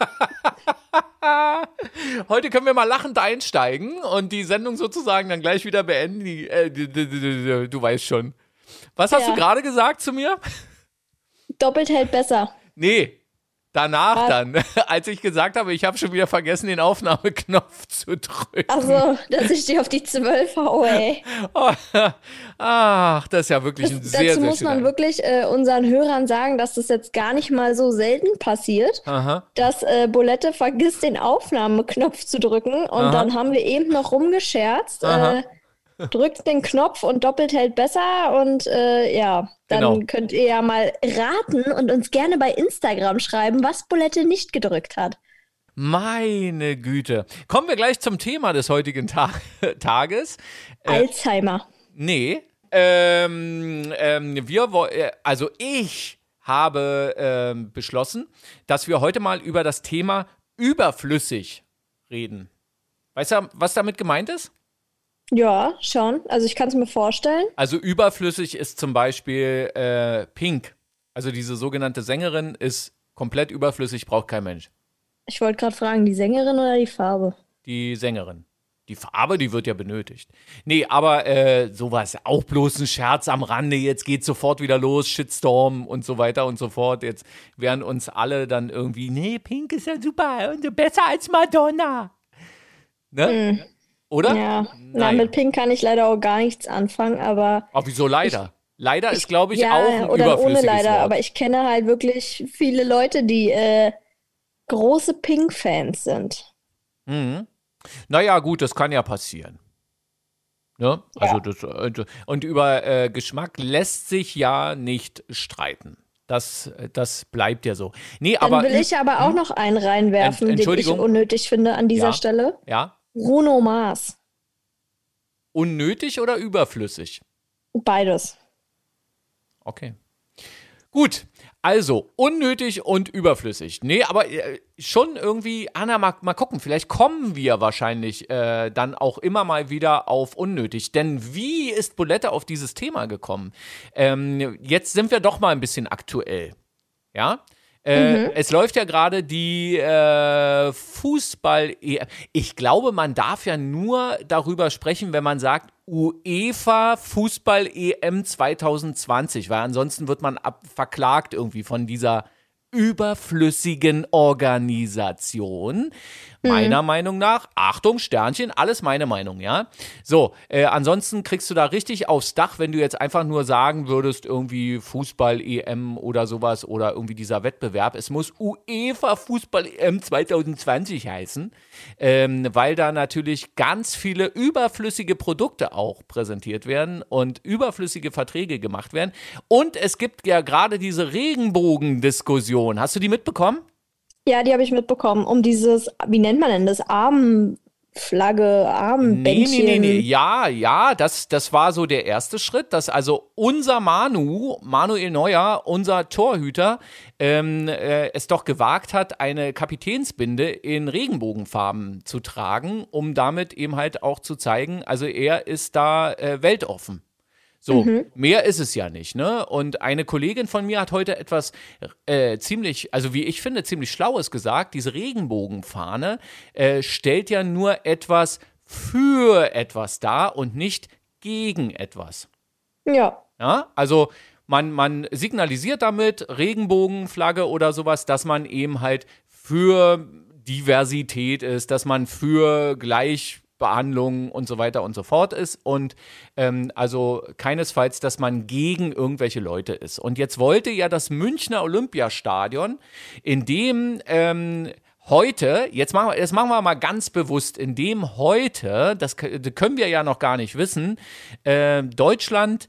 Heute können wir mal lachend einsteigen und die Sendung sozusagen dann gleich wieder beenden. Die, äh, du weißt schon. Was hast Ja. du gerade gesagt zu mir? Doppelt hält besser. Nee, danach Was? dann, als ich gesagt habe, ich habe schon wieder vergessen, den Aufnahmeknopf zu drücken. Achso, dass ich dir auf die 12 haue, ey. Oh, ach, das ist ja wirklich ein Das, sehr, dazu sehr muss man wirklich äh, unseren Hörern sagen, dass das jetzt gar nicht mal so selten passiert, Aha. dass äh, Bolette vergisst, den Aufnahmeknopf zu drücken. Und Aha. dann haben wir eben noch rumgescherzt. Aha. Äh, drückt den Knopf und doppelt hält besser. Und äh, ja, dann Genau. könnt ihr ja mal raten und uns gerne bei Instagram schreiben, was Bolette nicht gedrückt hat. Meine Güte. Kommen wir gleich zum Thema des heutigen Ta Tages. Äh, Alzheimer. Nee. Ähm, ähm, wir äh, also ich habe ähm, beschlossen, dass wir heute mal über das Thema überflüssig reden. Weißt du, was damit gemeint ist? Ja, schon. Also ich kann es mir vorstellen. Also überflüssig ist zum Beispiel äh, Pink. Also diese sogenannte Sängerin ist komplett überflüssig, braucht kein Mensch. Ich wollte gerade fragen, die Sängerin oder die Farbe? Die Sängerin. Die Farbe, die wird ja benötigt. Nee, aber äh, sowas, auch bloß ein Scherz am Rande, jetzt geht sofort wieder los, Shitstorm und so weiter und so fort. Jetzt werden uns alle dann irgendwie, nee, Pink ist ja super und besser als Madonna. Ne? Oder? Ja, na, mit Pink kann ich leider auch gar nichts anfangen, aber Ach, wieso leider? leider ist, glaube ich, ja, auch ein oder überflüssiges ohne leider, Wort. aber ich kenne halt wirklich viele Leute, die äh, große Pink-Fans sind. Mhm. Naja, gut, das kann ja passieren. Ne? Also das, äh, und über äh, Geschmack lässt sich ja nicht streiten. Das, das bleibt ja so. Nee, Dann aber. will ich aber auch noch einen reinwerfen, Ent- den ich unnötig finde an dieser Ja. Stelle. Ja. Bruno Mars. Unnötig oder überflüssig? Beides. Okay. Gut, also unnötig und überflüssig. Nee, aber äh, schon irgendwie, Anna, mal, mal gucken, vielleicht kommen wir wahrscheinlich äh, dann auch immer mal wieder auf unnötig. Denn wie ist Bolette auf dieses Thema gekommen? Ähm, jetzt sind wir doch mal ein bisschen aktuell. Ja? Äh, Es läuft ja gerade die äh, Fußball. Ich glaube, man darf ja nur darüber sprechen, wenn man sagt UEFA Fußball EM 2020, weil ansonsten wird man verklagt irgendwie von dieser überflüssigen Organisation. Meiner Meinung nach, Achtung, Sternchen, alles meine Meinung, ja. So, äh, ansonsten kriegst du da richtig aufs Dach, wenn du jetzt einfach nur sagen würdest, irgendwie Fußball-EM oder sowas oder irgendwie dieser Wettbewerb. Es muss UEFA Fußball-EM 2020 heißen, ähm, weil da natürlich ganz viele überflüssige Produkte auch präsentiert werden und überflüssige Verträge gemacht werden. Und es gibt ja gerade diese Regenbogendiskussion. Hast du die mitbekommen? Ja, die habe ich mitbekommen. Um dieses, wie nennt man denn das? Armflagge, Nee, Armbändchen. nee, nee, nee. Ja, ja, das, das war so der erste Schritt, dass also unser Manu, Manuel Neuer, unser Torhüter, ähm, äh, es doch gewagt hat, eine Kapitänsbinde in Regenbogenfarben zu tragen, um damit eben halt auch zu zeigen, also er ist da äh, weltoffen. So, mehr ist es ja nicht, ne? Und eine Kollegin von mir hat heute etwas äh, ziemlich, also wie ich finde, ziemlich Schlaues gesagt. Diese Regenbogenfahne äh, stellt ja nur etwas für etwas dar und nicht gegen etwas. Ja. Ja, also man, man signalisiert damit Regenbogenflagge oder sowas, dass man eben halt für Diversität ist, dass man für Gleichbehandlung und so weiter und so fort ist und ähm, also keinesfalls, dass man gegen irgendwelche Leute ist. Und jetzt wollte ja das Münchner Olympiastadion, in dem ähm, heute, jetzt machen, wir, das machen wir mal ganz bewusst, in dem heute, das können wir ja noch gar nicht wissen, äh, Deutschland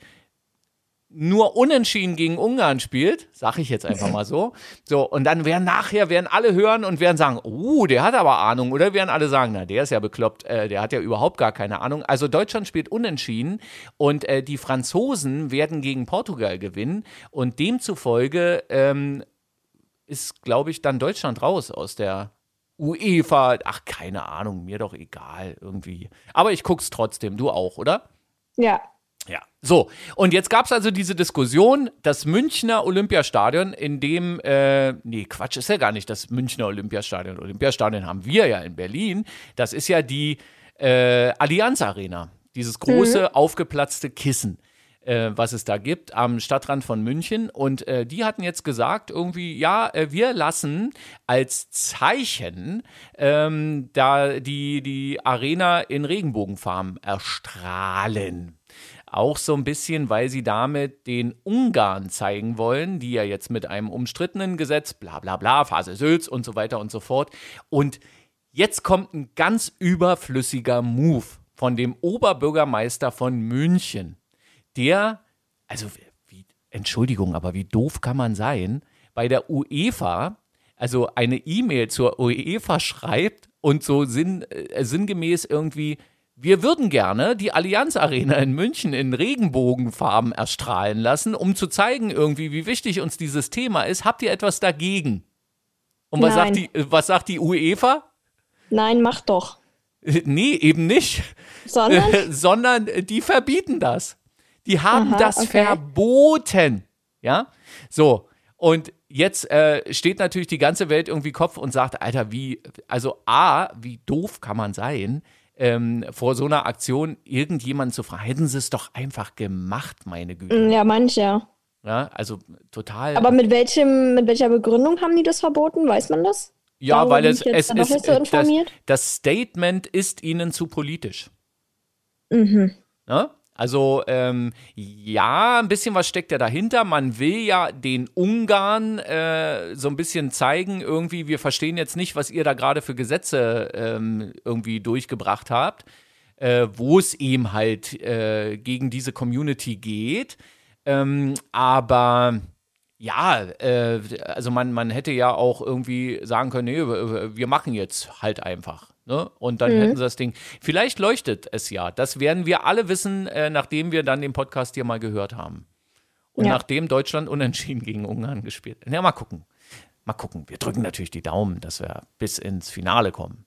nur unentschieden gegen Ungarn spielt, sag ich jetzt einfach mal so. So, und dann werden nachher, werden alle hören und werden sagen, oh, der hat aber Ahnung. Oder werden alle sagen, na, der ist ja bekloppt, äh, der hat ja überhaupt gar keine Ahnung. Also Deutschland spielt unentschieden und äh, die Franzosen werden gegen Portugal gewinnen. Und demzufolge ähm, ist, glaube ich, dann Deutschland raus aus der UEFA. Ach, keine Ahnung, mir doch egal irgendwie. Aber ich guck's trotzdem, du auch, oder? Ja. Ja, so. Und jetzt gab es also diese Diskussion, das Münchner Olympiastadion, in dem, äh, nee, Quatsch, ist ja gar nicht das Münchner Olympiastadion. Olympiastadion haben wir ja in Berlin. Das ist ja die äh, Allianz Arena, dieses große, mhm. aufgeplatzte Kissen äh, was es da gibt, am Stadtrand von München. Und äh, die hatten jetzt gesagt, irgendwie, ja, äh, wir lassen als Zeichen ähm, da die, die Arena in Regenbogenfarben erstrahlen. Auch so ein bisschen, weil sie damit den Ungarn zeigen wollen, die ja jetzt mit einem umstrittenen Gesetz, bla bla bla, Phase Sülz und so weiter und so fort. Und jetzt kommt ein ganz überflüssiger Move von dem Oberbürgermeister von München der, also wie, Entschuldigung, aber wie doof kann man sein, bei der UEFA, also eine E-Mail zur UEFA schreibt und so sinn, äh, sinngemäß irgendwie, wir würden gerne die Allianz Arena in München in Regenbogenfarben erstrahlen lassen, um zu zeigen irgendwie, wie wichtig uns dieses Thema ist. Habt ihr etwas dagegen? Und was sagt, die, äh, was sagt die UEFA? Nein, mach doch. Nee, eben nicht. Sondern? Sondern die verbieten das. Die haben Aha, das okay. verboten. Ja, so. Und jetzt äh, steht natürlich die ganze Welt irgendwie Kopf und sagt, Alter, wie, also A, wie doof kann man sein, ähm, vor so einer Aktion irgendjemanden zu fragen. Hätten sie es doch einfach gemacht, meine Güte. Mm, ja, manche. Ja, also total. Aber mit welchem, mit welcher Begründung haben die das verboten? Weiß man das? Ja, Darüber weil es, es ist, so das, das, Statement ist ihnen zu politisch. Mhm. Ja? Also ähm, ja, ein bisschen was steckt ja dahinter. Man will ja den Ungarn äh, so ein bisschen zeigen, irgendwie, wir verstehen jetzt nicht, was ihr da gerade für Gesetze ähm, irgendwie durchgebracht habt, äh, wo es eben halt äh, gegen diese Community geht. Ähm, aber ja, äh, also man, man hätte ja auch irgendwie sagen können, nee, wir machen jetzt halt einfach. Ne? Und dann mhm. hätten sie das Ding. Vielleicht leuchtet es ja. Das werden wir alle wissen, äh, nachdem wir dann den Podcast hier mal gehört haben. Und ja. nachdem Deutschland unentschieden gegen Ungarn gespielt hat. Ja, mal gucken. Mal gucken. Wir drücken natürlich die Daumen, dass wir bis ins Finale kommen.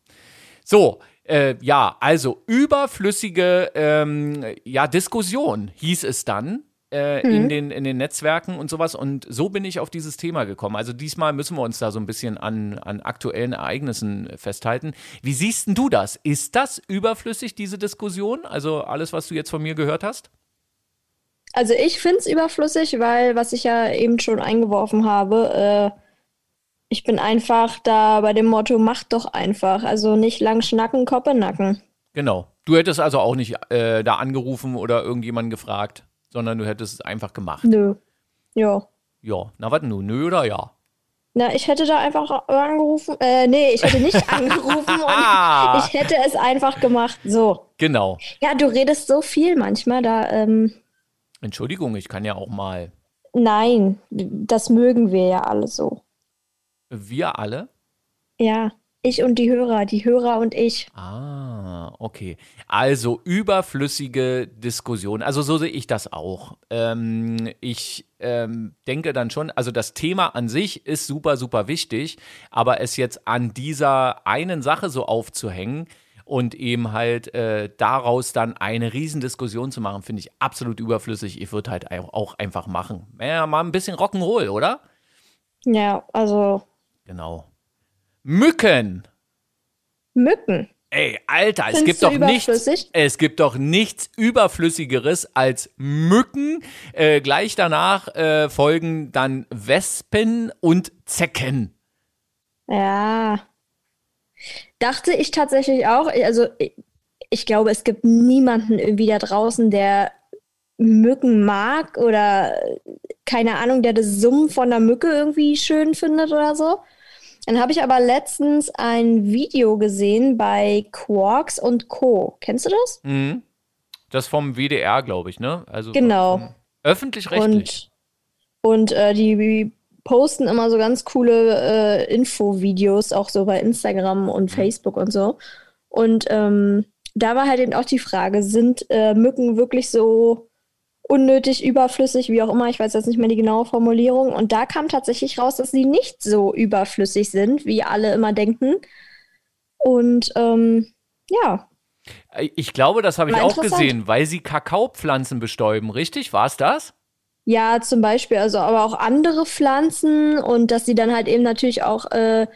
So, äh, ja, also überflüssige ähm, ja, Diskussion hieß es dann äh, mhm. in, den, in den Netzwerken und sowas. Und so bin ich auf dieses Thema gekommen. Also diesmal müssen wir uns da so ein bisschen an, an aktuellen Ereignissen festhalten. Wie siehst du das? Ist das überflüssig, diese Diskussion? Also alles, was du jetzt von mir gehört hast? Also ich finde es überflüssig, weil, was ich ja eben schon eingeworfen habe, äh, ich bin einfach da bei dem Motto, mach doch einfach. Also nicht lang schnacken, Koppe nacken. Genau. Du hättest also auch nicht äh, da angerufen oder irgendjemanden gefragt sondern du hättest es einfach gemacht. Nö. Ja. Ja. Na, was nun? Nö oder ja? Na, ich hätte da einfach angerufen. Äh, nee, ich hätte nicht angerufen und ich hätte es einfach gemacht. So. Genau. Ja, du redest so viel manchmal, da. Ähm, Entschuldigung, ich kann ja auch mal. Nein, das mögen wir ja alle so. Wir alle? Ja. Ich und die Hörer, die Hörer und ich. Ah, okay. Also überflüssige Diskussion. Also so sehe ich das auch. Ähm, ich ähm, denke dann schon, also das Thema an sich ist super, super wichtig, aber es jetzt an dieser einen Sache so aufzuhängen und eben halt äh, daraus dann eine Riesendiskussion zu machen, finde ich absolut überflüssig. Ich würde halt auch einfach machen. Ja, mal ein bisschen Rock'n'Roll, oder? Ja, also. Genau. Mücken. Mücken. Ey, Alter, es gibt doch nichts. Es gibt doch nichts überflüssigeres als Mücken. Äh, gleich danach äh, folgen dann Wespen und Zecken. Ja. Dachte ich tatsächlich auch. Also ich, ich glaube, es gibt niemanden irgendwie da draußen, der Mücken mag oder keine Ahnung, der das Summen von der Mücke irgendwie schön findet oder so. Dann habe ich aber letztens ein Video gesehen bei Quarks und Co. Kennst du das? Mhm. Das vom WDR, glaube ich, ne? Also genau. Öffentlich-rechtlich. Und, und äh, die posten immer so ganz coole äh, Infovideos, auch so bei Instagram und mhm. Facebook und so. Und ähm, da war halt eben auch die Frage, sind äh, Mücken wirklich so unnötig, überflüssig, wie auch immer, ich weiß jetzt nicht mehr die genaue Formulierung. Und da kam tatsächlich raus, dass sie nicht so überflüssig sind, wie alle immer denken. Und ähm, ja. Ich glaube, das habe ich auch gesehen, weil sie Kakaopflanzen bestäuben, richtig? War es das? Ja, zum Beispiel, also aber auch andere Pflanzen und dass sie dann halt eben natürlich auch äh,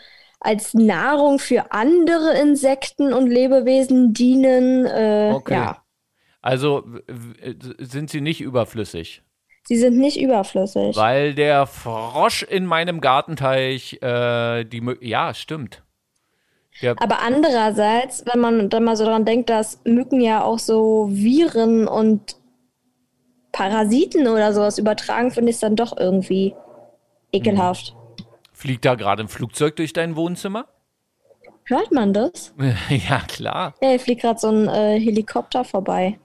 als Nahrung für andere Insekten und Lebewesen dienen. Äh, Okay. Ja, Also sind sie nicht überflüssig, sie sind nicht überflüssig. weil der Frosch in meinem Gartenteich, äh, die, Mü- ja, stimmt. Der, Aber andererseits, wenn man dann mal so dran denkt, dass Mücken ja auch so Viren und Parasiten oder sowas übertragen, finde ich es dann doch irgendwie ekelhaft. fliegt da gerade ein Flugzeug durch dein Wohnzimmer? Hört man das? ja, klar. Ja, hier fliegt gerade so ein äh, Helikopter vorbei.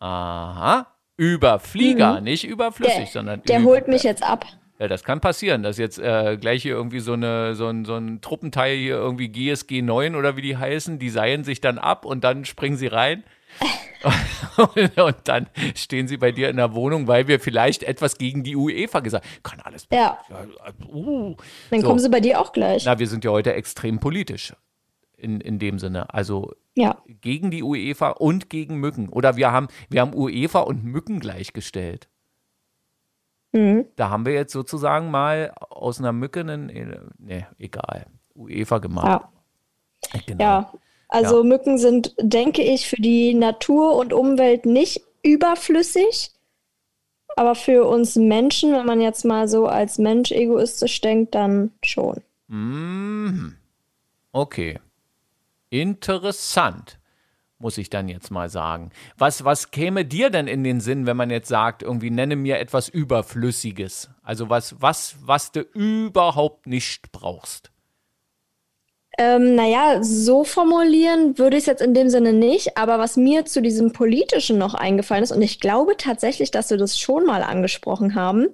Aha. Über Flieger, nicht überflüssig, Mhm. Der, sondern der über. holt mich jetzt ab. Ja, das kann passieren, dass jetzt äh, gleich hier irgendwie so, eine, so, ein, so ein Truppenteil hier irgendwie GSG 9 oder wie die heißen, die seilen sich dann ab und dann springen sie rein. und dann stehen sie bei dir in der Wohnung, weil wir vielleicht etwas gegen die UEFA gesagt haben. Kann alles. Ja, Uh. dann So. kommen sie bei dir auch gleich. Na, wir sind ja heute extrem politisch. In, in dem Sinne. Also Ja. gegen die UEFA und gegen Mücken. Oder wir haben, wir haben UEFA und Mücken gleichgestellt. Mhm. Da haben wir jetzt sozusagen mal aus einer Mücke einen, ne, egal, UEFA gemacht. Ja. Genau. Ja. Also Mücken sind, denke ich, für die Natur und Umwelt nicht überflüssig. Aber für uns Menschen, wenn man jetzt mal so als Mensch egoistisch denkt, dann schon. Mhm. Okay. Interessant, muss ich dann jetzt mal sagen. Was, was käme dir denn in den Sinn, wenn man jetzt sagt, irgendwie nenne mir etwas Überflüssiges? Also was, was, was du überhaupt nicht brauchst? Ähm, naja, so formulieren würde ich es jetzt in dem Sinne nicht, aber was mir zu diesem Politischen noch eingefallen ist, und ich glaube tatsächlich, dass wir das schon mal angesprochen haben,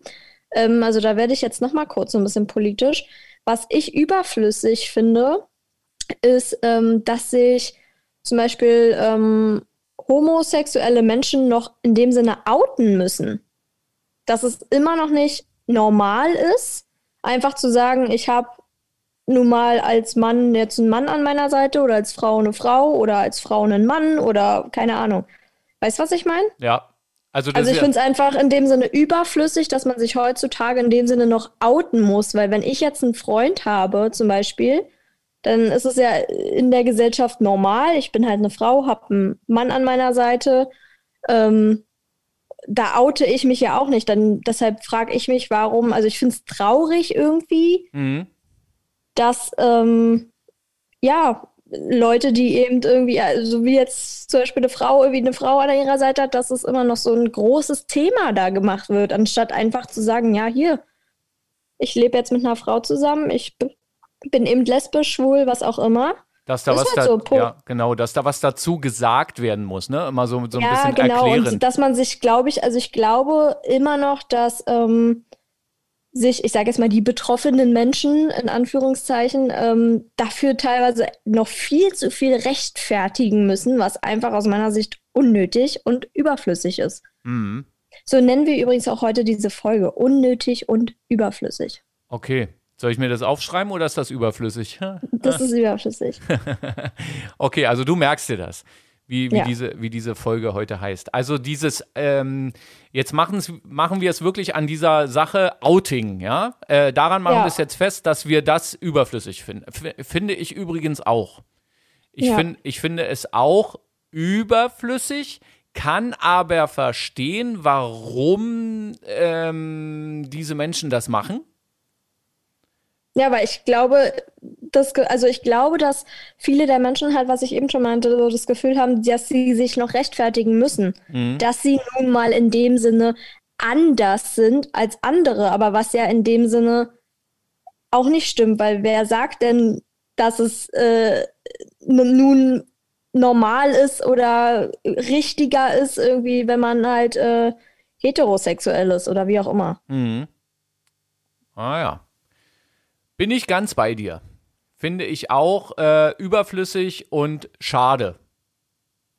ähm, also da werde ich jetzt noch mal kurz so ein bisschen politisch. Was ich überflüssig finde, ist, ähm, dass sich zum Beispiel ähm, homosexuelle Menschen noch in dem Sinne outen müssen. Dass es immer noch nicht normal ist, einfach zu sagen, ich habe nun mal als Mann jetzt einen Mann an meiner Seite oder als Frau eine Frau oder als Frau einen Mann oder keine Ahnung. Weißt du, was ich meine? Ja. Also, Also ich finde es einfach in dem Sinne überflüssig, dass man sich heutzutage in dem Sinne noch outen muss, weil wenn ich jetzt einen Freund habe zum Beispiel, dann ist es ja in der Gesellschaft normal. Ich bin halt eine Frau, habe einen Mann an meiner Seite. Ähm, da oute ich mich ja auch nicht. Dann, deshalb frage ich mich, warum, also ich finde es traurig irgendwie, Mhm. dass ähm, ja Leute, die eben irgendwie, also wie jetzt zum Beispiel eine Frau, irgendwie eine Frau an ihrer Seite hat, dass es immer noch so ein großes Thema da gemacht wird, anstatt einfach zu sagen, ja, hier, ich lebe jetzt mit einer Frau zusammen, ich bin eben lesbisch, schwul, was auch immer. Dass da Ist was halt da, so, ja, genau, dass da was dazu gesagt werden muss, ne? Immer so, so ein ja, bisschen genau. Und erklärend. dass man sich, glaube ich, also ich glaube immer noch, dass ähm, sich, ich sage jetzt mal, die betroffenen Menschen in Anführungszeichen ähm, dafür teilweise noch viel zu viel rechtfertigen müssen, was einfach aus meiner Sicht unnötig und überflüssig ist. Mhm. So nennen wir übrigens auch heute diese Folge unnötig und überflüssig. Okay. Soll ich mir das aufschreiben oder ist das überflüssig? Das ist überflüssig. Okay, also du merkst dir das, wie, wie, Ja. diese, wie diese Folge heute heißt. Also dieses, ähm, jetzt machen's, machen wir es wirklich an dieser Sache Outing, ja? Äh, daran machen Ja. wir es jetzt fest, dass wir das überflüssig finden. F finde ich übrigens auch. Ich, Ja. find, ich finde es auch überflüssig, kann aber verstehen, warum ähm, diese Menschen das machen. Ja, aber ich glaube, das, also ich glaube, dass viele der Menschen halt, was ich eben schon meinte, so das Gefühl haben, dass sie sich noch rechtfertigen müssen, dass sie nun mal in dem Sinne anders sind als andere, aber was ja in dem Sinne auch nicht stimmt, weil wer sagt denn, dass es äh, nun normal ist oder richtiger ist, irgendwie, wenn man halt äh, heterosexuell ist oder wie auch immer. Mhm. Ah ja. Bin ich ganz bei dir. Finde ich auch äh, überflüssig und schade.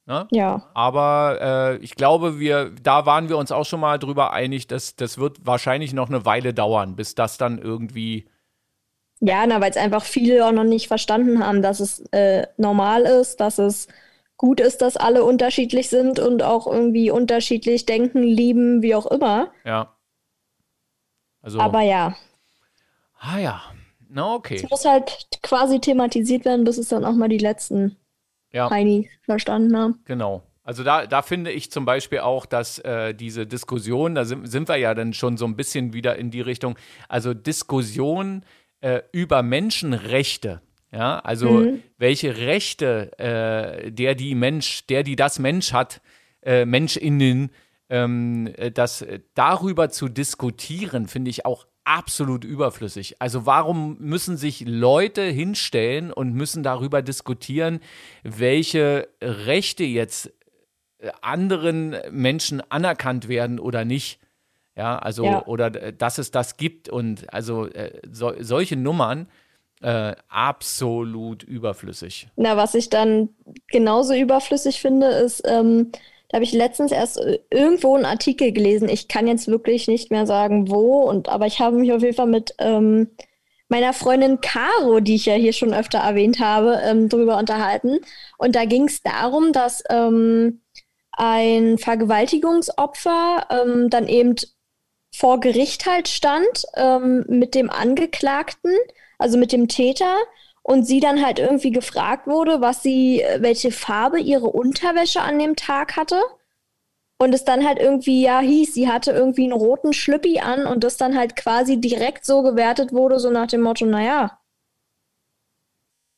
Ne? Ja. Aber äh, ich glaube, wir, da waren wir uns auch schon mal drüber einig, dass das wird wahrscheinlich noch eine Weile dauern, bis das dann irgendwie. Ja, na, weil es einfach viele auch noch nicht verstanden haben, dass es äh, normal ist, dass es gut ist, dass alle unterschiedlich sind und auch irgendwie unterschiedlich denken, lieben, wie auch immer. Ja. Also, Aber ja, ah ja, na okay. es muss halt quasi thematisiert werden, bis es dann auch mal die letzten Ja. Heini verstanden haben. Genau. Also da, da finde ich zum Beispiel auch, dass äh, diese Diskussion, da sind, sind wir ja dann schon so ein bisschen wieder in die Richtung, also Diskussion äh, über Menschenrechte. Ja, also Mhm. welche Rechte äh, der die Mensch, der die das Mensch hat, äh, MenschInnen, ähm, äh, das äh, darüber zu diskutieren, finde ich auch absolut überflüssig. Also warum müssen sich Leute hinstellen und müssen darüber diskutieren, welche Rechte jetzt äh, anderen Menschen anerkannt werden oder nicht? Ja, also Ja. oder äh, dass es das gibt und also äh, so, solche Nummern äh, absolut überflüssig. Na, was ich dann genauso überflüssig finde, ist, ähm, da habe ich letztens erst äh, irgendwo einen Artikel gelesen. Ich kann jetzt wirklich nicht mehr sagen, wo, und aber ich habe mich auf jeden Fall mit ähm, meiner Freundin Caro, die ich ja hier schon öfter erwähnt habe, ähm, drüber unterhalten. Und da ging es darum, dass ähm, ein Vergewaltigungsopfer ähm, dann eben vor Gericht halt stand ähm, mit dem Angeklagten, also mit dem Täter, und sie dann halt irgendwie gefragt wurde, was sie, welche Farbe ihre Unterwäsche an dem Tag hatte. Und es dann halt irgendwie ja hieß, sie hatte irgendwie einen roten Schlüppi an und das dann halt quasi direkt so gewertet wurde, so nach dem Motto, naja,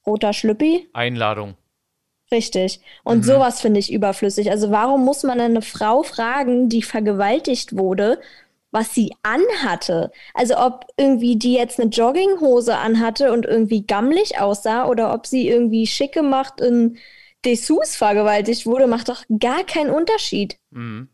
roter Schlüppi, Einladung. Richtig. Und sowas finde ich überflüssig. Also warum muss man eine Frau fragen, die vergewaltigt wurde, was sie anhatte? Also ob irgendwie die jetzt eine Jogginghose anhatte und irgendwie gammelig aussah oder ob sie irgendwie schick gemacht in Dessous vergewaltigt wurde, macht doch gar keinen Unterschied. Mhm.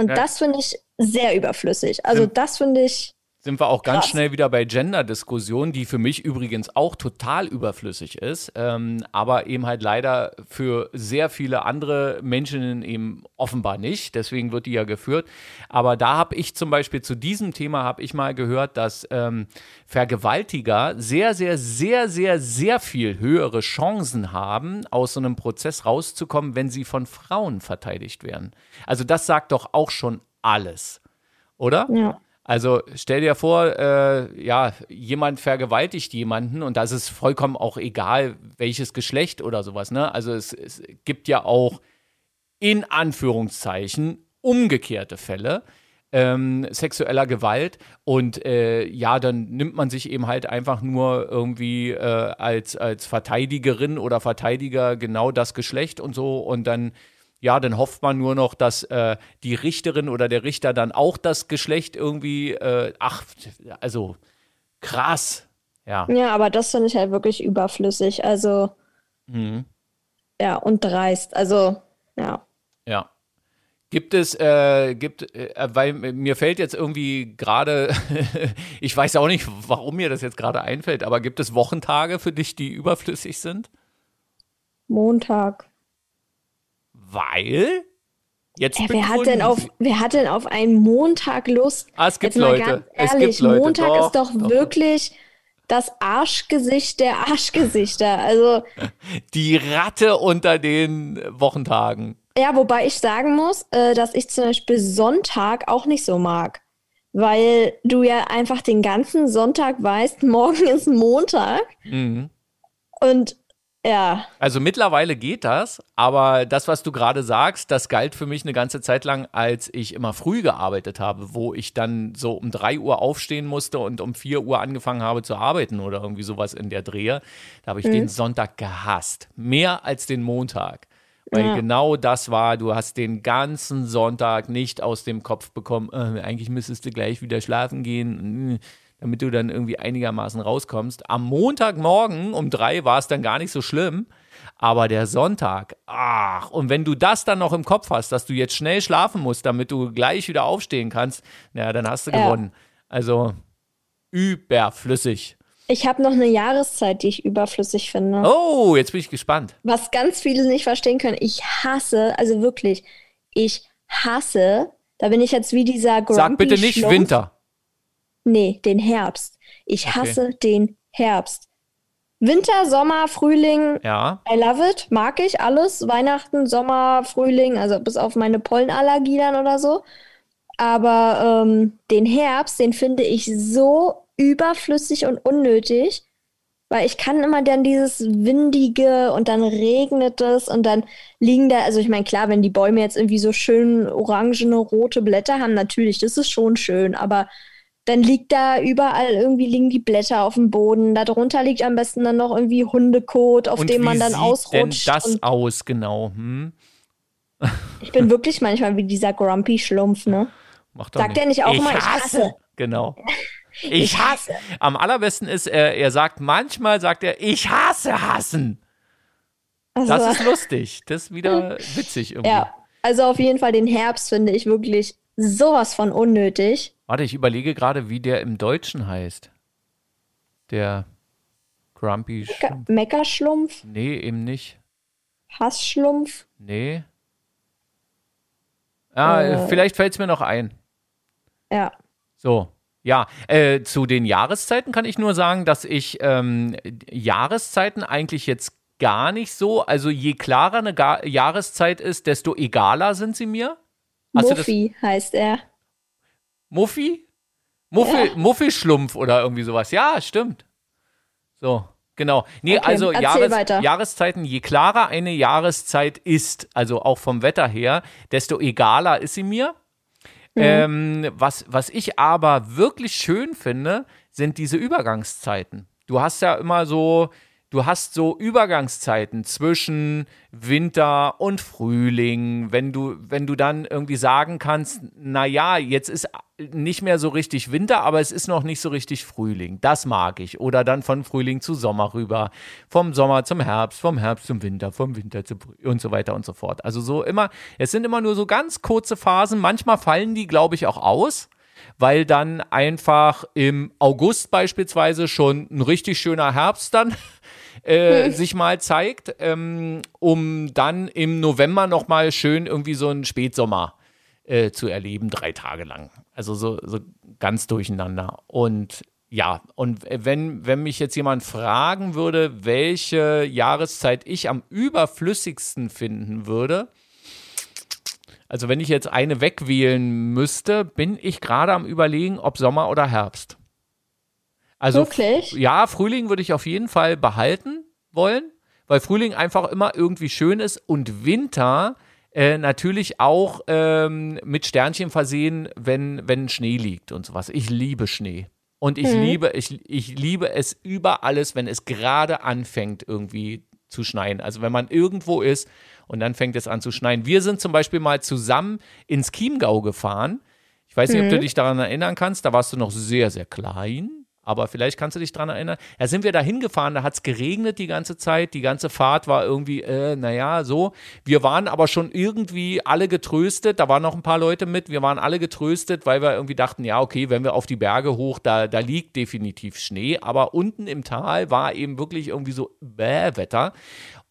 Und Ja. das finde ich sehr überflüssig. Also Sim- das finde ich, Sind wir auch ganz Krass. schnell wieder bei Gender-Diskussionen, die für mich übrigens auch total überflüssig ist, ähm, aber eben halt leider für sehr viele andere Menschen eben offenbar nicht. Deswegen wird die ja geführt. Aber da habe ich zum Beispiel zu diesem Thema habe ich mal gehört, dass ähm, Vergewaltiger sehr, sehr, sehr, sehr, sehr viel höhere Chancen haben, aus so einem Prozess rauszukommen, wenn sie von Frauen verteidigt werden. Also das sagt doch auch schon alles, oder? ja. Also stell dir vor, äh, ja, jemand vergewaltigt jemanden und das ist vollkommen auch egal, welches Geschlecht oder sowas, ne? Also es, es gibt ja auch in Anführungszeichen umgekehrte Fälle ähm, sexueller Gewalt und äh, ja, dann nimmt man sich eben halt einfach nur irgendwie äh, als, als Verteidigerin oder Verteidiger genau das Geschlecht und so und dann ja, dann hofft man nur noch, dass äh, die Richterin oder der Richter dann auch das Geschlecht irgendwie, äh, ach, also krass. Ja. Ja, aber das finde ich halt wirklich überflüssig. Also, Mhm. ja, und dreist. Also, ja. Ja. Gibt es, äh, gibt, äh, weil mir fällt jetzt irgendwie gerade, ich weiß auch nicht, warum mir das jetzt gerade einfällt, aber gibt es Wochentage für dich, die überflüssig sind? Montag. Weil? Jetzt Ja, wer hat denn auf, wer hat denn auf einen Montag Lust? Ah, es gibt Jetzt mal Leute. ganz Es ehrlich, gibt Leute. Montag Doch, ist doch, doch. wirklich das Arschgesicht der Arschgesichter. Also, Die Ratte unter den Wochentagen. ja, wobei ich sagen muss, äh, dass ich zum Beispiel Sonntag auch nicht so mag. Weil du ja einfach den ganzen Sonntag weißt, morgen ist Montag. Mhm. Und ja, Also mittlerweile geht das, aber das, was du gerade sagst, das galt für mich eine ganze Zeit lang, als ich immer früh gearbeitet habe, wo ich dann so um 3 Uhr aufstehen musste und um 4 Uhr angefangen habe zu arbeiten oder irgendwie sowas in der Drehe. Da habe ich den Sonntag gehasst. Mehr als den Montag. Weil Ja. genau das war, du hast den ganzen Sonntag nicht aus dem Kopf bekommen, äh, eigentlich müsstest du gleich wieder schlafen gehen, damit du dann irgendwie einigermaßen rauskommst. Am Montagmorgen um drei war es dann gar nicht so schlimm, aber der Sonntag, ach, und wenn du das dann noch im Kopf hast, dass du jetzt schnell schlafen musst, damit du gleich wieder aufstehen kannst, na, dann hast du Ja. gewonnen. Also überflüssig. ich habe noch eine Jahreszeit, die ich überflüssig finde. Oh, jetzt bin ich gespannt. Was ganz viele nicht verstehen können. Ich hasse, also wirklich, ich hasse, da bin ich jetzt wie dieser Grumpy Sag bitte nicht Schlumpf. Winter. Nee, den Herbst. Ich Okay. hasse den Herbst. Winter, Sommer, Frühling, Ja. I love it, mag ich alles. Weihnachten, Sommer, Frühling, also bis auf meine Pollenallergie dann oder so. Aber ähm, den Herbst, den finde ich so überflüssig und unnötig, weil ich kann immer dann dieses windige und dann regnet es und dann liegen da, also ich meine, klar, wenn die Bäume jetzt irgendwie so schön orangene, rote Blätter haben, natürlich, das ist schon schön, aber dann liegt da überall irgendwie liegen die Blätter auf dem Boden. Darunter liegt am besten dann noch irgendwie Hundekot, auf und dem man dann sieht ausrutscht. denn das aus, genau? Hm? ich bin wirklich manchmal wie dieser Grumpy Schlumpf, ne? Macht Sagt er nicht auch ich immer, ich hasse? hasse? Genau. Ich, Ich hasse. Am allerbesten ist, er, er sagt, manchmal sagt er, ich hasse hassen. Also, Das ist lustig. Das ist wieder witzig irgendwie. ja, also auf jeden Fall den Herbst finde ich wirklich sowas von unnötig. Warte, ich überlege gerade, wie der im Deutschen heißt. Der Grumpy Schlumpf. Meckerschlumpf, Nee, eben nicht. Hassschlumpf. Nee. Ah, Äh. vielleicht fällt es mir noch ein. Ja. So, ja, äh, zu den Jahreszeiten kann ich nur sagen, dass ich ähm, Jahreszeiten eigentlich jetzt gar nicht so, also je klarer eine Ga Jahreszeit ist, desto egaler sind sie mir. Muffi heißt er. Muffi? Muffi, Ja. Muffischlumpf oder irgendwie sowas. Ja, stimmt. So, genau. Nee, Okay, also Jahres. Jahreszeiten, je klarer eine Jahreszeit ist, also auch vom Wetter her, desto egaler ist sie mir. Mhm. Ähm, was, was ich aber wirklich schön finde, sind diese Übergangszeiten. Du hast ja immer so, du hast so Übergangszeiten zwischen Winter und Frühling, wenn du, wenn du dann irgendwie sagen kannst, na ja, jetzt ist nicht mehr so richtig Winter, aber es ist noch nicht so richtig Frühling. Das mag ich. Oder dann von Frühling zu Sommer rüber, vom Sommer zum Herbst, vom Herbst zum Winter, vom Winter zum Früh- und so weiter und so fort. Also so immer, es sind immer nur so ganz kurze Phasen. Manchmal fallen die, glaube ich, auch aus weil dann einfach im August beispielsweise schon ein richtig schöner Herbst dann äh, sich mal zeigt, ähm, um dann im November nochmal schön irgendwie so einen Spätsommer äh, zu erleben, drei Tage lang. Also so, so ganz durcheinander. Und ja, und wenn, wenn mich jetzt jemand fragen würde, welche Jahreszeit ich am überflüssigsten finden würde, also wenn ich jetzt eine wegwählen müsste, bin ich gerade am überlegen, ob Sommer oder Herbst. Also Wirklich? ja, Frühling würde ich auf jeden Fall behalten wollen, weil Frühling einfach immer irgendwie schön ist und Winter äh, natürlich auch ähm, mit Sternchen versehen, wenn, wenn Schnee liegt und sowas. Ich liebe Schnee. Und ich liebe, ich, ich liebe es über alles, wenn es gerade anfängt, irgendwie zu schneien. Also wenn man irgendwo ist und dann fängt es an zu schneien. Wir sind zum Beispiel mal zusammen ins Chiemgau gefahren. Ich weiß nicht, ob du dich daran erinnern kannst. Da warst du noch sehr, sehr klein. Aber vielleicht kannst du dich daran erinnern. Da sind wir da hingefahren, da hat es geregnet die ganze Zeit. Die ganze Fahrt war irgendwie, äh, naja, so. Wir waren aber schon irgendwie alle getröstet. Da waren noch ein paar Leute mit. Wir waren alle getröstet, weil wir irgendwie dachten, ja, okay, wenn wir auf die Berge hoch, da, da liegt definitiv Schnee. Aber unten im Tal war eben wirklich irgendwie so bäh Wetter.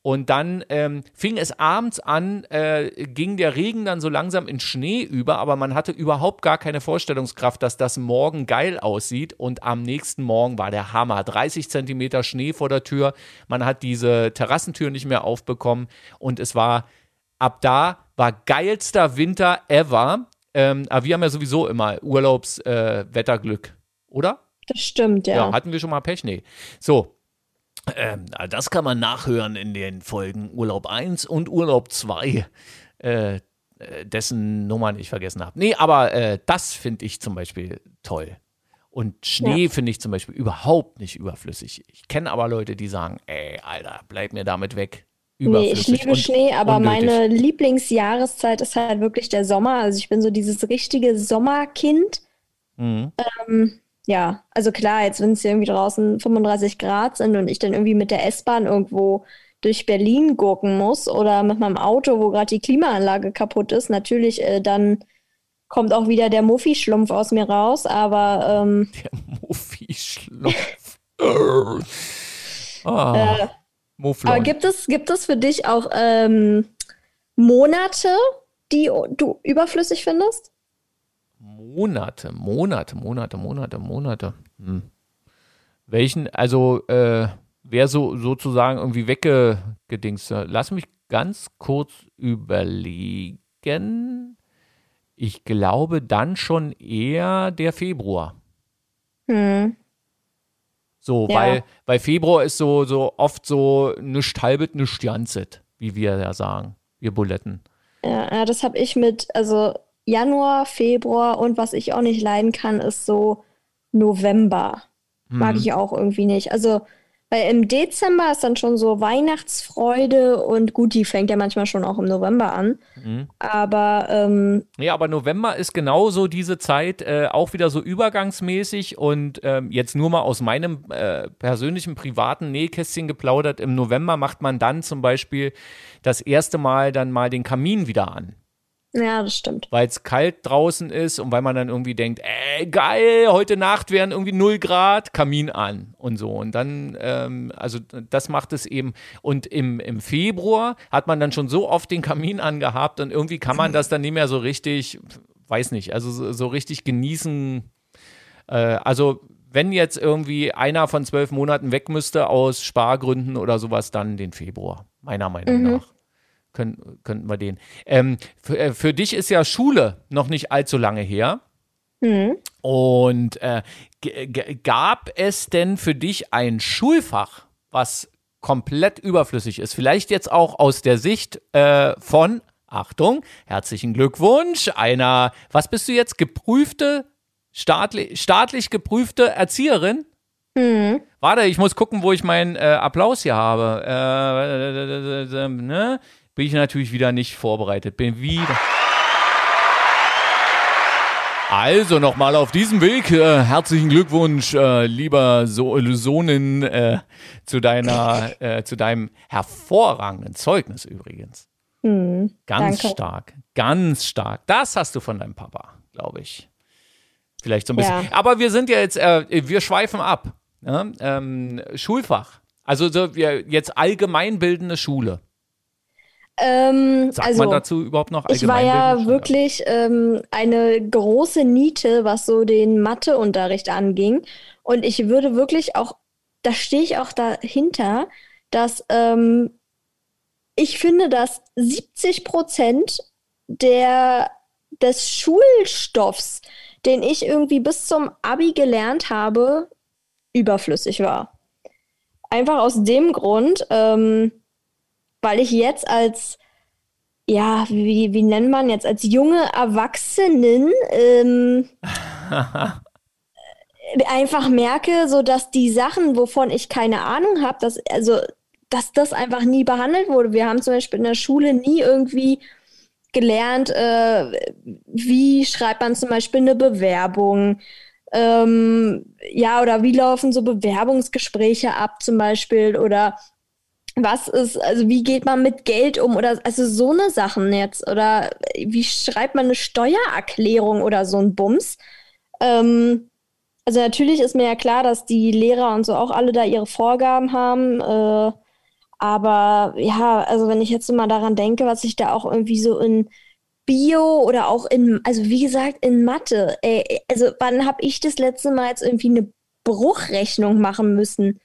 Und dann ähm, fing es abends an, äh, ging der Regen dann so langsam in Schnee über, aber man hatte überhaupt gar keine Vorstellungskraft, dass das morgen geil aussieht. Und am nächsten Morgen war der Hammer. 30 Zentimeter Schnee vor der Tür. Man hat diese Terrassentür nicht mehr aufbekommen. Und es war, ab da war geilster Winter ever. Ähm, aber wir haben ja sowieso immer Urlaubswetterglück, äh, oder? Das stimmt, ja. Ja, hatten wir schon mal Pech? Nee. So. Ähm, das kann man nachhören in den Folgen Urlaub 1 und Urlaub 2, äh, äh, dessen Nummern ich vergessen habe. Nee, aber äh, das finde ich zum Beispiel toll. Und Schnee finde ich zum Beispiel überhaupt nicht überflüssig. Ich kenne aber Leute, die sagen, ey, Alter, bleib mir damit weg. Nee, ich liebe Schnee, aber unnötig. meine Lieblingsjahreszeit ist halt wirklich der Sommer. Also ich bin so dieses richtige Sommerkind. Mhm. Ähm, ja, also klar, jetzt wenn es hier irgendwie draußen 35 Grad sind und ich dann irgendwie mit der S-Bahn irgendwo durch Berlin gurken muss oder mit meinem Auto, wo gerade die Klimaanlage kaputt ist, natürlich äh, dann kommt auch wieder der Muffi-Schlumpf aus mir raus, aber ähm, Der Muffi-Schlumpf. ah, äh, aber gibt es, gibt es für dich auch ähm, Monate, die du überflüssig findest? Monate, Monate, Monate, Monate, Monate. Hm. Welchen, also, äh, wäre so sozusagen irgendwie weggedingst. Lass mich ganz kurz überlegen. Ich glaube dann schon eher der Februar. Hm. So, Ja. weil, weil Februar ist so, so oft so nischt halbet, nischt janzet, wie wir ja sagen, wir Buletten. Ja, das habe ich mit, also Januar, Februar und was ich auch nicht leiden kann, ist so November. Mag Mhm. ich auch irgendwie nicht. Also, weil im Dezember ist dann schon so Weihnachtsfreude und gut, die fängt ja manchmal schon auch im November an. Mhm. Aber ähm, Ja, aber November ist genauso diese Zeit, äh, auch wieder so übergangsmäßig und ähm, jetzt nur mal aus meinem äh, persönlichen privaten Nähkästchen geplaudert. Im November macht man dann zum Beispiel das erste Mal dann mal den Kamin wieder an. Ja, das stimmt. weil es kalt draußen ist und weil man dann irgendwie denkt, ey, geil, heute Nacht wären irgendwie 0 Grad, Kamin an und so. Und dann, ähm, also das macht es eben. Und im, im Februar hat man dann schon so oft den Kamin angehabt und irgendwie kann man das dann nicht mehr so richtig, weiß nicht, also so, so richtig genießen. Äh, also wenn jetzt irgendwie einer von zwölf Monaten weg müsste aus Spargründen oder sowas, dann den Februar, meiner Meinung nach. Können, könnten wir den. Ähm, für, äh, für dich ist ja Schule noch nicht allzu lange her. Hm. Und äh, gab es denn für dich ein Schulfach, was komplett überflüssig ist? Vielleicht jetzt auch aus der Sicht äh, von, Achtung, herzlichen Glückwunsch, einer, was bist du jetzt, geprüfte, staatlich, staatlich geprüfte Erzieherin? Hm. Warte, ich muss gucken, wo ich meinen äh, Applaus hier habe. Äh, ne? Bin ich natürlich wieder nicht vorbereitet. Bin wieder. Also nochmal auf diesem Weg, äh, herzlichen Glückwunsch, äh, lieber so Sohnin, äh, zu deiner, äh, zu deinem hervorragenden Zeugnis übrigens. Hm. Ganz Danke. stark, ganz stark. Das hast du von deinem Papa, glaube ich. Vielleicht so ein bisschen. Ja. Aber wir sind ja jetzt, äh, wir schweifen ab. Ne? Ähm, Schulfach. Also so, wir, jetzt allgemeinbildende Schule. Ähm, Sagt also, man dazu überhaupt noch Ich war ja wirklich ähm, eine große Niete, was so den Matheunterricht anging. Und ich würde wirklich auch, da stehe ich auch dahinter, dass ähm, ich finde, dass 70 Prozent der, des Schulstoffs, den ich irgendwie bis zum Abi gelernt habe, überflüssig war. Einfach aus dem Grund, ähm, weil ich jetzt als ja, wie, wie nennt man jetzt, als junge Erwachsenen ähm, einfach merke, so dass die Sachen, wovon ich keine Ahnung habe, dass, also, dass das einfach nie behandelt wurde. Wir haben zum Beispiel in der Schule nie irgendwie gelernt, äh, wie schreibt man zum Beispiel eine Bewerbung, ähm, ja, oder wie laufen so Bewerbungsgespräche ab zum Beispiel oder was ist, also wie geht man mit Geld um oder also so eine Sachen jetzt oder wie schreibt man eine Steuererklärung oder so ein Bums. Ähm, also natürlich ist mir ja klar, dass die Lehrer und so auch alle da ihre Vorgaben haben, äh, aber ja, also wenn ich jetzt mal daran denke, was ich da auch irgendwie so in Bio oder auch in, also wie gesagt, in Mathe, ey, also wann habe ich das letzte Mal jetzt irgendwie eine Bruchrechnung machen müssen?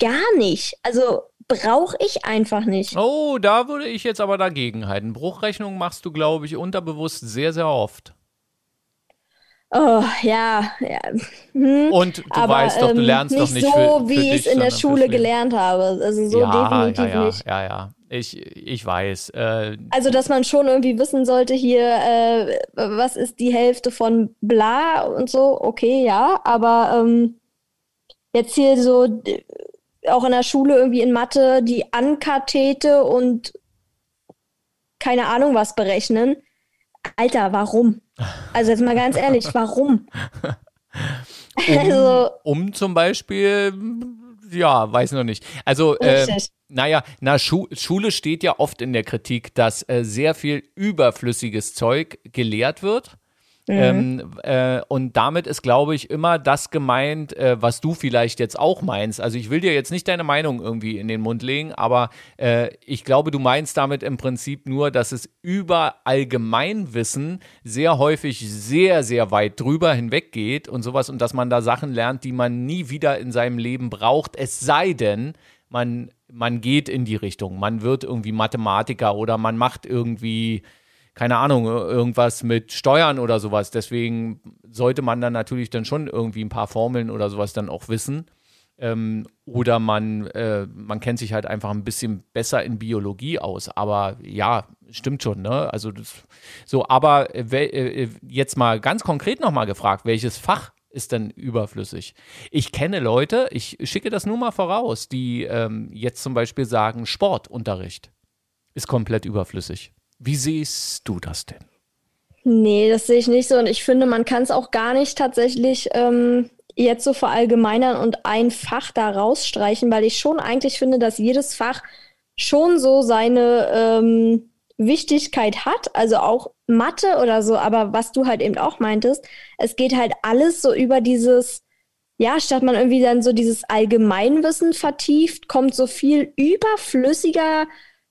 Gar nicht. Also brauche ich einfach nicht. Oh, da würde ich jetzt aber dagegen halten. Bruchrechnung machst du, glaube ich, unterbewusst sehr, sehr oft. Oh, ja, ja. Hm. Und du Aber weißt doch, du ähm, lernst nicht doch nicht so, für, wie ich es in der Schule gelernt habe. Also so ja, definitiv ja, ja, nicht. ja, ja. Ich, ich weiß. Äh, Also, dass man schon irgendwie wissen sollte, hier, äh, was ist die Hälfte von bla und so, okay, ja, aber ähm, jetzt hier so auch in der Schule irgendwie in Mathe die Ankathete und keine Ahnung was berechnen. Alter, warum? Also jetzt mal ganz ehrlich, warum? um, Also, um zum Beispiel, ja, weiß noch nicht. Also, äh, naja, na, Schu Schule steht ja oft in der Kritik, dass äh, sehr viel überflüssiges Zeug gelehrt wird. Ähm, äh, und damit ist, glaube ich, immer das gemeint, äh, was du vielleicht jetzt auch meinst. Also ich will dir jetzt nicht deine Meinung irgendwie in den Mund legen, aber äh, ich glaube, du meinst damit im Prinzip nur, dass es über Allgemeinwissen sehr häufig sehr, sehr weit drüber hinweg geht und sowas und dass man da Sachen lernt, die man nie wieder in seinem Leben braucht, es sei denn, man, man geht in die Richtung, man wird irgendwie Mathematiker oder man macht irgendwie, keine Ahnung, irgendwas mit Steuern oder sowas. Deswegen sollte man dann natürlich dann schon irgendwie ein paar Formeln oder sowas dann auch wissen. Ähm, oder man, äh, man kennt sich halt einfach ein bisschen besser in Biologie aus. Aber ja, stimmt schon, ne? Also das, so, aber äh, äh, jetzt mal ganz konkret nochmal gefragt, welches Fach ist denn überflüssig? Ich kenne Leute, ich schicke das nur mal voraus, die ähm, jetzt zum Beispiel sagen, Sportunterricht ist komplett überflüssig. Wie siehst du das denn? Nee, das sehe ich nicht so. Und ich finde, man kann es auch gar nicht tatsächlich ähm, jetzt so verallgemeinern und ein Fach da rausstreichen, weil ich schon eigentlich finde, dass jedes Fach schon so seine ähm, Wichtigkeit hat, also auch Mathe oder so, aber was du halt eben auch meintest, es geht halt alles so über dieses, ja, statt man irgendwie dann so dieses Allgemeinwissen vertieft, kommt so viel überflüssiger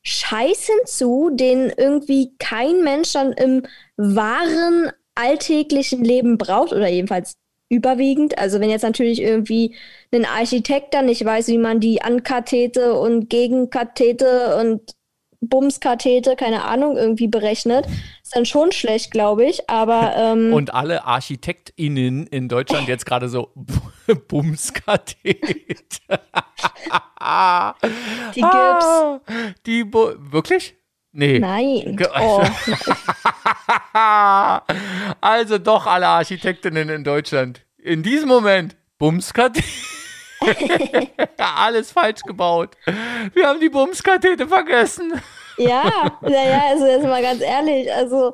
Scheiß hinzu, den irgendwie kein Mensch dann im wahren alltäglichen Leben braucht oder jedenfalls überwiegend. Also wenn jetzt natürlich irgendwie ein Architekt dann nicht weiß, wie man die Ankathete und Gegenkathete und Bumskathete, keine Ahnung, irgendwie berechnet, ist dann schon schlecht, glaube ich. Aber ähm, und alle ArchitektInnen in Deutschland jetzt gerade so Bumskathete. die gibt's. Ah, die Bu wirklich? Nee. Nein. Oh. also doch alle Architektinnen in Deutschland. In diesem Moment, Bumskathete. Alles falsch gebaut. Wir haben die Bumskathete vergessen. ja, naja, also jetzt mal ganz ehrlich, also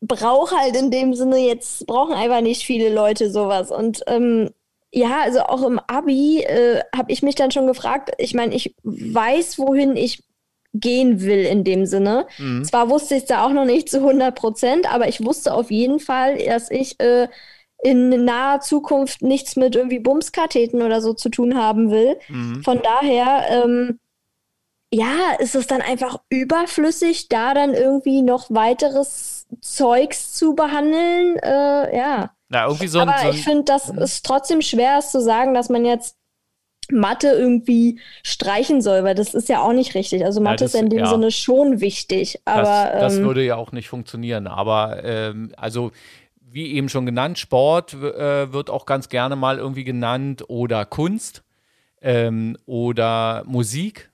braucht halt in dem Sinne jetzt, brauchen einfach nicht viele Leute sowas. Und ähm, ja, also auch im Abi äh, habe ich mich dann schon gefragt, ich meine, ich weiß, wohin ich gehen will in dem Sinne. Mhm. Zwar wusste ich es da auch noch nicht zu 100 Prozent, aber ich wusste auf jeden Fall, dass ich äh, in naher Zukunft nichts mit irgendwie Bumskatheten oder so zu tun haben will. Mhm. Von daher, ähm, ja, ist es dann einfach überflüssig, da dann irgendwie noch weiteres Zeugs zu behandeln. Äh, ja. Na, irgendwie so Aber so ich finde, dass mhm. es trotzdem schwer ist zu sagen, dass man jetzt Mathe irgendwie streichen soll, weil das ist ja auch nicht richtig. Also Mathe ja, das, ist in dem ja. Sinne schon wichtig. Aber, das, das ähm, würde ja auch nicht funktionieren. Aber ähm, also wie eben schon genannt, Sport äh, wird auch ganz gerne mal irgendwie genannt oder Kunst ähm, oder Musik,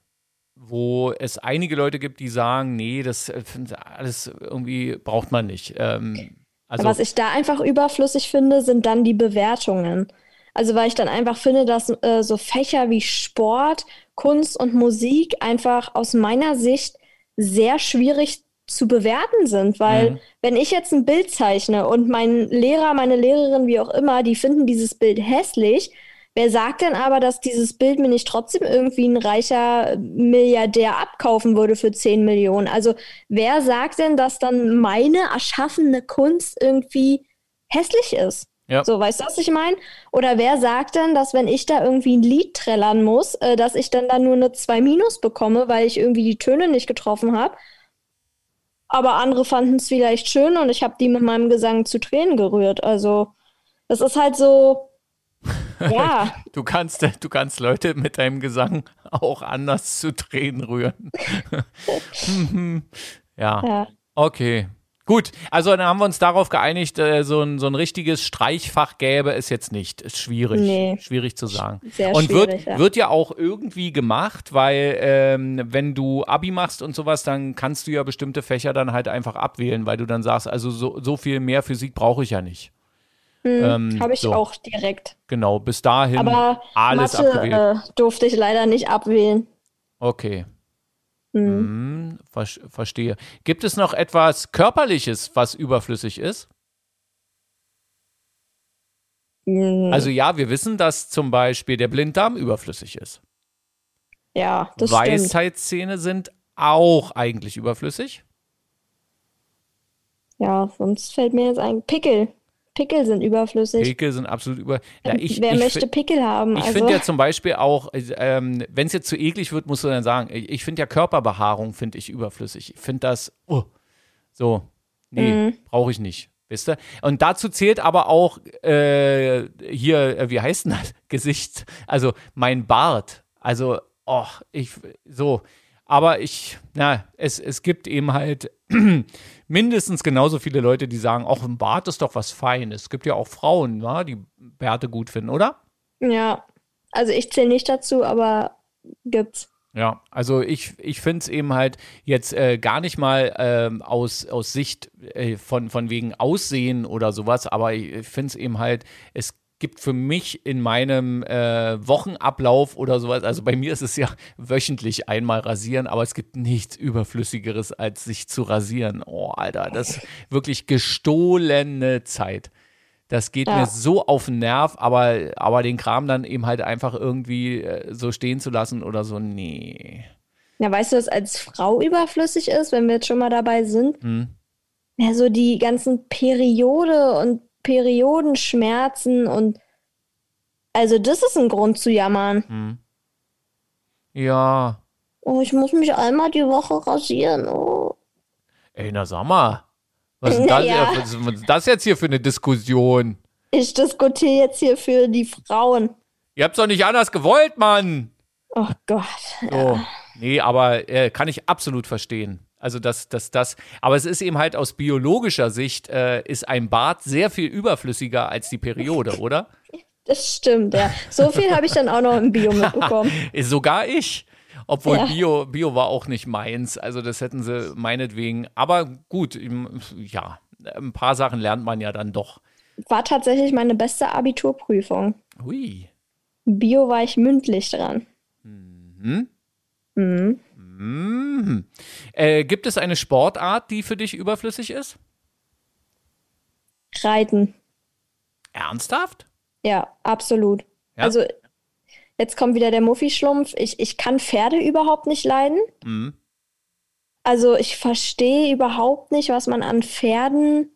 wo es einige Leute gibt, die sagen, nee, das äh, alles irgendwie braucht man nicht. Ähm, also Was ich da einfach überflüssig finde, sind dann die Bewertungen. Also weil ich dann einfach finde, dass äh, so Fächer wie Sport, Kunst und Musik einfach aus meiner Sicht sehr schwierig zu bewerten sind, weil mhm. wenn ich jetzt ein Bild zeichne und mein Lehrer, meine Lehrerin, wie auch immer, die finden dieses Bild hässlich, wer sagt denn aber, dass dieses Bild mir nicht trotzdem irgendwie ein reicher Milliardär abkaufen würde für 10 Millionen? Also wer sagt denn, dass dann meine erschaffene Kunst irgendwie hässlich ist? Ja. So, weißt du, was ich meine? Oder wer sagt denn, dass wenn ich da irgendwie ein Lied trällern muss, äh, dass ich dann da nur eine 2 Minus bekomme, weil ich irgendwie die Töne nicht getroffen habe? Aber andere fanden es vielleicht schön und ich habe die mit meinem Gesang zu Tränen gerührt. Also, das ist halt so. Ja. du kannst, du kannst Leute mit deinem Gesang auch anders zu Tränen rühren. ja. ja. Okay. Gut, also dann haben wir uns darauf geeinigt, äh, so, ein, so ein richtiges Streichfach gäbe es jetzt nicht. Ist schwierig. Nee. Schwierig zu sagen. Sehr und wird, ja. wird ja auch irgendwie gemacht, weil ähm, wenn du Abi machst und sowas, dann kannst du ja bestimmte Fächer dann halt einfach abwählen, weil du dann sagst, also so, so viel mehr Physik brauche ich ja nicht. Hm, ähm, Habe ich so. auch direkt. Genau, bis dahin Aber alles Mathe, abgewählt. Äh, durfte ich leider nicht abwählen. Okay. Mhm. Ver verstehe. Gibt es noch etwas Körperliches, was überflüssig ist? Mhm. Also ja, wir wissen, dass zum Beispiel der Blinddarm überflüssig ist. Ja, das Weisheitszähne stimmt. sind auch eigentlich überflüssig. Ja, sonst fällt mir jetzt ein Pickel. Pickel sind überflüssig. Pickel sind absolut über. Ja, ich, Wer ich möchte Pickel haben? Ich also. finde ja zum Beispiel auch, ähm, wenn es jetzt zu eklig wird, musst du dann sagen, ich, ich finde ja Körperbehaarung finde ich überflüssig. Ich finde das, oh, so, nee, mhm. brauche ich nicht. Wisst ihr? Und dazu zählt aber auch äh, hier, äh, wie heißt denn das? Gesicht, also mein Bart. Also oh, ich, so. Aber ich, na, es, es gibt eben halt mindestens genauso viele Leute, die sagen, auch ein Bart ist doch was Feines. Es gibt ja auch Frauen, na, die Bärte gut finden, oder? Ja, also ich zähle nicht dazu, aber gibt's. Ja, also ich, ich finde es eben halt jetzt äh, gar nicht mal ähm, aus, aus Sicht äh, von, von wegen Aussehen oder sowas, aber ich finde es eben halt, es gibt für mich in meinem äh, Wochenablauf oder sowas, also bei mir ist es ja wöchentlich einmal rasieren, aber es gibt nichts Überflüssigeres, als sich zu rasieren. Oh, Alter, das ist wirklich gestohlene Zeit. Das geht ja. mir so auf den Nerv, aber, aber den Kram dann eben halt einfach irgendwie äh, so stehen zu lassen oder so, nee. Ja, weißt du, was als Frau überflüssig ist, wenn wir jetzt schon mal dabei sind? Hm. Ja, so die ganzen Periode und Periodenschmerzen und also das ist ein Grund zu jammern. Hm. Ja. Oh, ich muss mich einmal die Woche rasieren. Oh. Ey, na sag mal. Was ist, das, was ist das jetzt hier für eine Diskussion? Ich diskutiere jetzt hier für die Frauen. Ihr habt's doch nicht anders gewollt, Mann. Oh Gott. So. Nee, aber äh, kann ich absolut verstehen. Also dass das, das, aber es ist eben halt aus biologischer Sicht, äh, ist ein Bart sehr viel überflüssiger als die Periode, oder? Das stimmt, ja. So viel habe ich dann auch noch im Bio mitbekommen. Sogar ich. Obwohl ja. Bio, Bio war auch nicht meins. Also das hätten sie meinetwegen. Aber gut, ja, ein paar Sachen lernt man ja dann doch. War tatsächlich meine beste Abiturprüfung. Hui. Bio war ich mündlich dran. Mhm. Mhm. Mhm. Äh, gibt es eine Sportart, die für dich überflüssig ist? Reiten. Ernsthaft? Ja, absolut. Ja? Also, jetzt kommt wieder der Muffi-Schlumpf. Ich, ich kann Pferde überhaupt nicht leiden. Mhm. Also, ich verstehe überhaupt nicht, was man an Pferden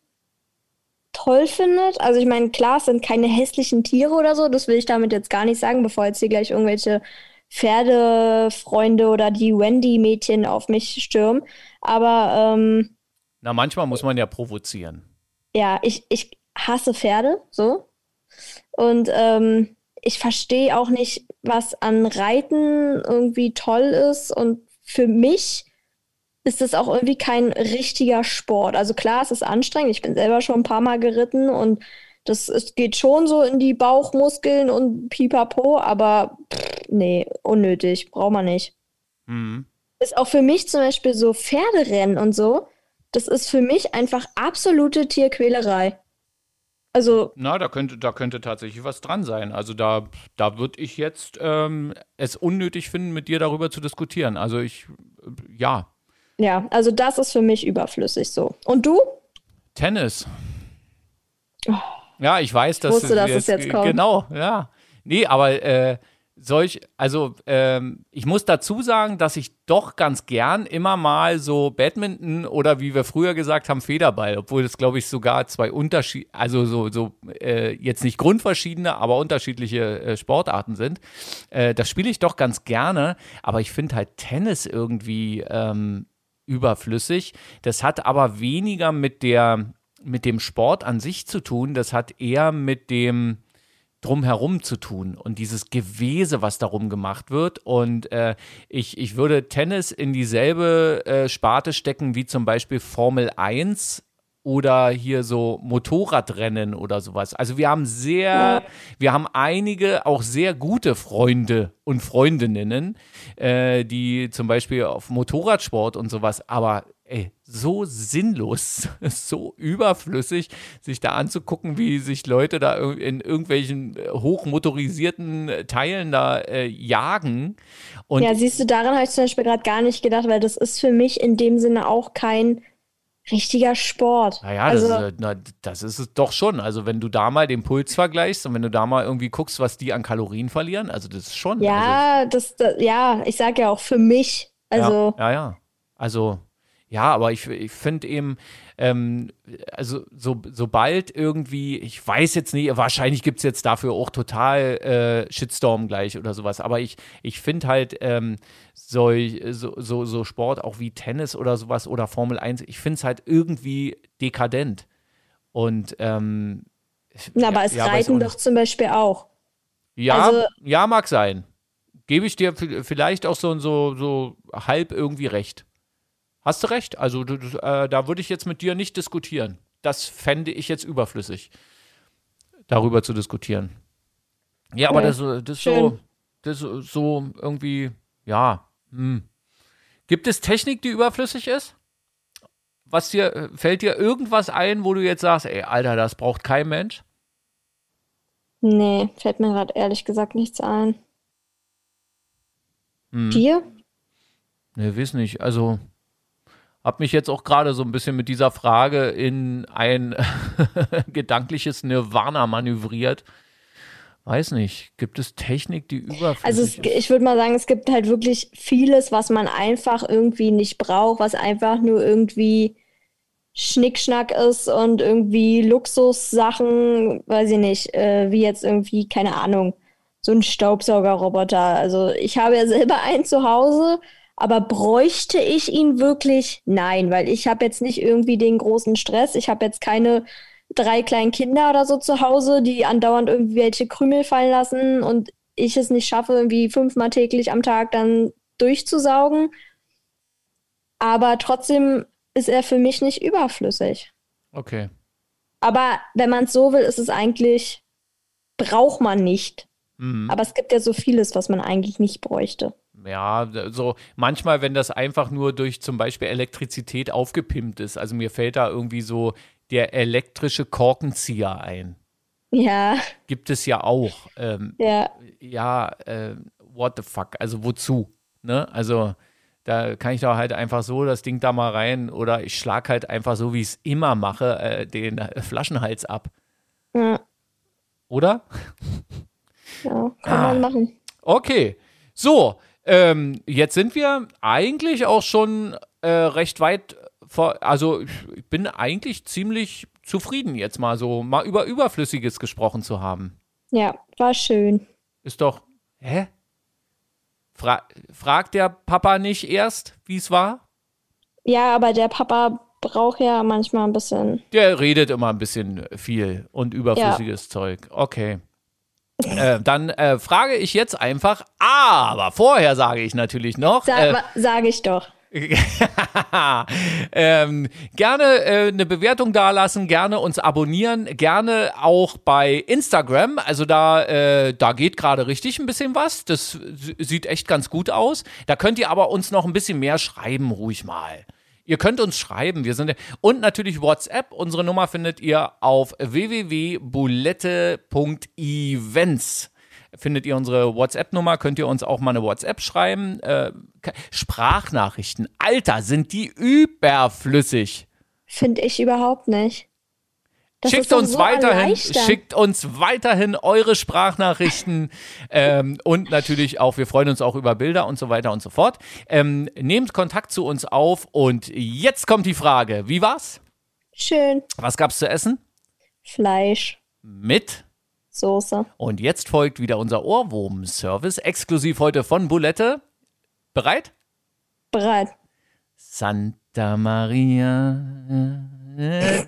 toll findet. Also, ich meine, klar, es sind keine hässlichen Tiere oder so. Das will ich damit jetzt gar nicht sagen, bevor jetzt hier gleich irgendwelche Pferdefreunde oder die Wendy-Mädchen auf mich stürmen. Aber ähm, na, manchmal muss man ja provozieren. Ja, ich, ich hasse Pferde, so. Und ähm, ich verstehe auch nicht, was an Reiten irgendwie toll ist. Und für mich ist das auch irgendwie kein richtiger Sport. Also klar, es ist anstrengend. Ich bin selber schon ein paar Mal geritten und das es geht schon so in die Bauchmuskeln und pipapo, aber pff, nee, unnötig, braucht man nicht. Mhm. Ist auch für mich zum Beispiel so Pferderennen und so, das ist für mich einfach absolute Tierquälerei. Also. Na, da könnte, da könnte tatsächlich was dran sein. Also da, da würde ich jetzt ähm, es unnötig finden, mit dir darüber zu diskutieren. Also ich, äh, ja. Ja, also das ist für mich überflüssig so. Und du? Tennis. Oh. Ja, ich weiß, dass ich wusste, dass es jetzt kommt. Genau, ja. Nee, aber äh, solch, also ähm, ich muss dazu sagen, dass ich doch ganz gern immer mal so Badminton oder wie wir früher gesagt haben, Federball, obwohl das glaube ich sogar zwei Unterschied, also so, so äh, jetzt nicht grundverschiedene, aber unterschiedliche äh, Sportarten sind. Äh, das spiele ich doch ganz gerne, aber ich finde halt Tennis irgendwie ähm, überflüssig. Das hat aber weniger mit der mit dem Sport an sich zu tun, das hat eher mit dem drumherum zu tun und dieses Gewese, was darum gemacht wird. Und äh, ich, ich würde Tennis in dieselbe äh, Sparte stecken wie zum Beispiel Formel 1 oder hier so Motorradrennen oder sowas. Also wir haben sehr, wir haben einige auch sehr gute Freunde und Freundinnen, äh, die zum Beispiel auf Motorradsport und sowas, aber ey, so sinnlos, so überflüssig, sich da anzugucken, wie sich Leute da in irgendwelchen äh, hochmotorisierten Teilen da äh, jagen. Und ja, siehst du, daran habe ich zum Beispiel gerade gar nicht gedacht, weil das ist für mich in dem Sinne auch kein richtiger Sport. Naja, also, das, ist, na, das ist es doch schon. Also wenn du da mal den Puls vergleichst und wenn du da mal irgendwie guckst, was die an Kalorien verlieren, also das ist schon. Ja, also, das, das, ja, ich sage ja auch für mich. Also, ja, ja, ja. Also ja, aber ich, ich finde eben, ähm, also so, sobald irgendwie, ich weiß jetzt nicht, wahrscheinlich gibt es jetzt dafür auch total äh, Shitstorm gleich oder sowas, aber ich, ich finde halt ähm, so, so, so Sport auch wie Tennis oder sowas oder Formel 1, ich finde es halt irgendwie dekadent. Und ähm, Na, aber es ja, Reiten doch zum Beispiel auch. Ja, also, ja, mag sein gebe ich dir vielleicht auch so, so, so halb irgendwie recht. Hast du recht? Also du, äh, da würde ich jetzt mit dir nicht diskutieren. Das fände ich jetzt überflüssig, darüber zu diskutieren. Ja, aber das, das, so, das so irgendwie, ja. Hm. Gibt es Technik, die überflüssig ist? Was dir, fällt dir irgendwas ein, wo du jetzt sagst, ey, Alter, das braucht kein Mensch? Nee, fällt mir gerade ehrlich gesagt nichts ein. Hm. Dir? Nee, weiß nicht. Also, hab mich jetzt auch gerade so ein bisschen mit dieser Frage in ein gedankliches Nirvana manövriert. Weiß nicht, gibt es Technik, die überflüssig also es, ich würde mal sagen, es gibt halt wirklich vieles, was man einfach irgendwie nicht braucht, was einfach nur irgendwie Schnickschnack ist und irgendwie Luxussachen, weiß ich nicht, äh, wie jetzt irgendwie, keine Ahnung, so ein Staubsaugerroboter. Also ich habe ja selber einen zu Hause, aber bräuchte ich ihn wirklich? Nein, weil ich habe jetzt nicht irgendwie den großen Stress. Ich habe jetzt keine drei kleinen Kinder oder so zu Hause, die andauernd irgendwelche Krümel fallen lassen und ich es nicht schaffe, irgendwie fünfmal täglich am Tag dann durchzusaugen. Aber trotzdem ist er für mich nicht überflüssig. Okay. Aber wenn man es so will, ist es eigentlich, braucht man nicht. Mhm. Aber es gibt ja so vieles, was man eigentlich nicht bräuchte. Ja, so manchmal, wenn das einfach nur durch zum Beispiel Elektrizität aufgepimpt ist. Also mir fällt da irgendwie so der elektrische Korkenzieher ein. Ja. Gibt es ja auch. Ähm, ja. Ja, äh, what the fuck? Also wozu? Ne? Also da kann ich doch halt einfach so das Ding da mal rein oder ich schlag halt einfach so, wie ich es immer mache, äh, den Flaschenhals ab. Ja. Oder? Ja, kann ah. man machen. Okay. So, ähm, jetzt sind wir eigentlich auch schon äh, recht weit vor. Also, ich bin eigentlich ziemlich zufrieden, jetzt mal so mal über Überflüssiges gesprochen zu haben. Ja, war schön. Ist doch. Hä? Fra fragt der Papa nicht erst, wie es war? Ja, aber der Papa braucht ja manchmal ein bisschen. Der redet immer ein bisschen viel und überflüssiges ja. Zeug. Okay. Äh, dann äh, frage ich jetzt einfach, aber vorher sage ich natürlich noch. Sa äh, sage ich doch. ähm, gerne äh, eine Bewertung dalassen, gerne uns abonnieren, gerne auch bei Instagram. Also da, äh, da geht gerade richtig ein bisschen was. Das sieht echt ganz gut aus. Da könnt ihr aber uns noch ein bisschen mehr schreiben, ruhig mal. Ihr könnt uns schreiben. Wir sind und natürlich WhatsApp. Unsere Nummer findet ihr auf www.bulette.events findet ihr unsere WhatsApp-Nummer, könnt ihr uns auch mal eine WhatsApp schreiben. Äh, Sprachnachrichten, Alter, sind die überflüssig. Finde ich überhaupt nicht. Das schickt uns so weiterhin, schickt uns weiterhin eure Sprachnachrichten ähm, und natürlich auch, wir freuen uns auch über Bilder und so weiter und so fort. Ähm, nehmt Kontakt zu uns auf und jetzt kommt die Frage: Wie war's? Schön. Was gab's zu essen? Fleisch. Mit? Soße. Und jetzt folgt wieder unser Ohrwurm-Service, exklusiv heute von Bulette. Bereit? Bereit. Santa Maria. Yeah.